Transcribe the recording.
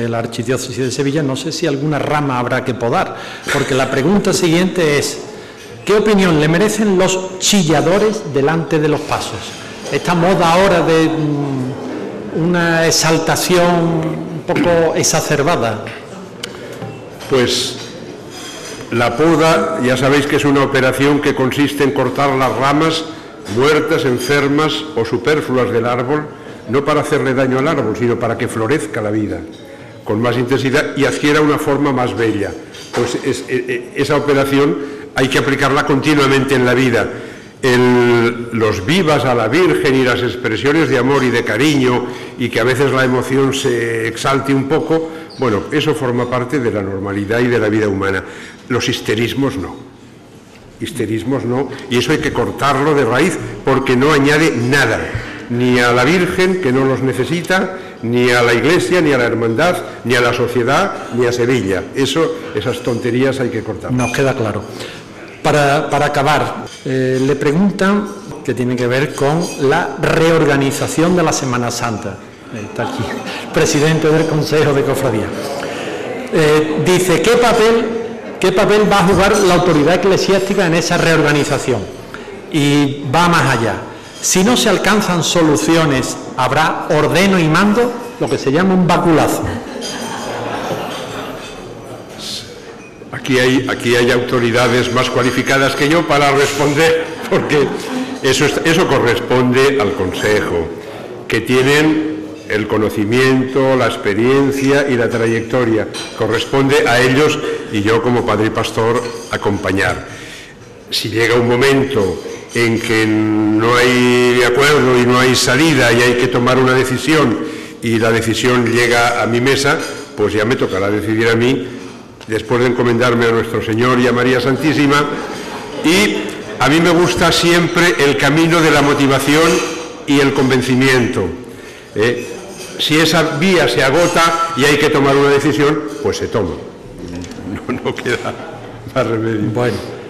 de la Archidiócesis de Sevilla, no sé si alguna rama habrá que podar, porque la pregunta siguiente es, ¿qué opinión le merecen los chilladores delante de los pasos? Esta moda ahora de mm, una exaltación un poco exacerbada. Pues la poda, ya sabéis que es una operación que consiste en cortar las ramas muertas, enfermas o superfluas del árbol, no para hacerle daño al árbol, sino para que florezca la vida con más intensidad y adquiera una forma más bella. Pues e, e, esa operación hay que aplicarla continuamente en la vida. los vivas a la Virgen y las expresiones de amor y de cariño y que a veces la emoción se exalte un poco, bueno, eso forma parte de la normalidad y de la vida humana. Los histerismos no. Histerismos no. Y eso hay que cortarlo de raíz porque no añade nada. Ni a la Virgen, que no los necesita, ni a la Iglesia, ni a la Hermandad, ni a la sociedad, ni a Sevilla. Eso, esas tonterías hay que cortar. Nos queda claro. Para, acabar, eh, le preguntan que tiene que ver con la reorganización de la Semana Santa. Está aquí, presidente del Consejo de Cofradía. Eh, dice, ¿qué papel ¿Qué papel va a jugar la autoridad eclesiástica en esa reorganización? Y va más allá. Si no se alcanzan soluciones, habrá ordeno y mando, lo que se llama un baculazo. Aquí hay, aquí hay autoridades más cualificadas que yo para responder, porque eso, eso corresponde al Consejo, que tienen el conocimiento, la experiencia y la trayectoria. Corresponde a ellos y yo como padre y pastor acompañar. Si llega un momento en que no hay acuerdo y no hay salida y hay que tomar una decisión y la decisión llega a mi mesa, pues ya me tocará decidir a mí, después de encomendarme a nuestro Señor y a María Santísima. Y a mí me gusta siempre el camino de la motivación y el convencimiento. ¿eh? si esa vía se agota y hay que tomar una decisión, pues se toma. No, no queda más remedio. Bueno.